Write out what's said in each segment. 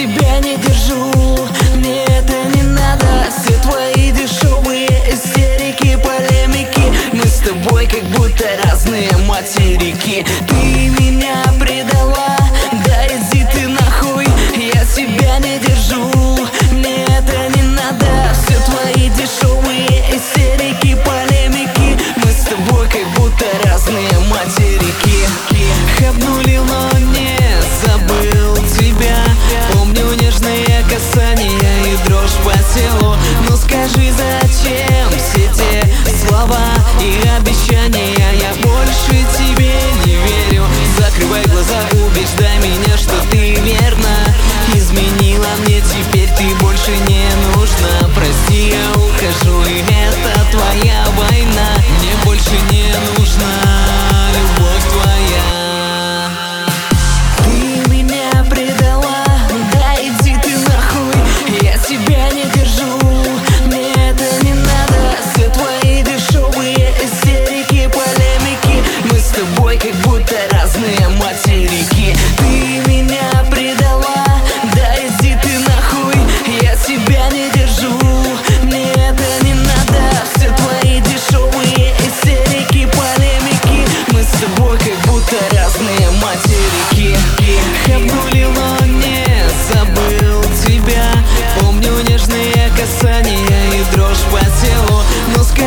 тебя не держу. Мне это не надо. Все твои дешевые истерики, полемики. Мы с тобой как будто разные материки. Ты нужно Прости, я ухожу, и это твоя война Мне больше не нужно.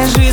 Скажи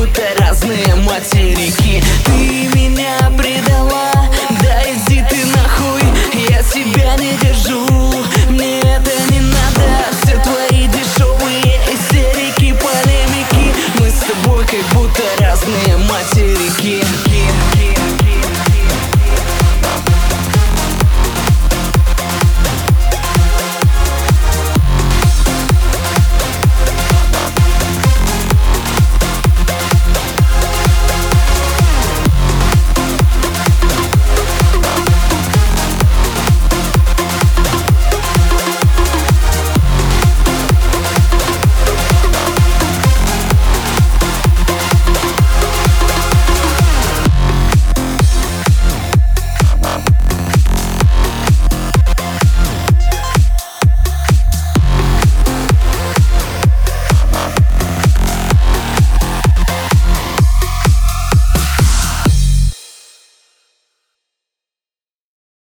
будто разные материки.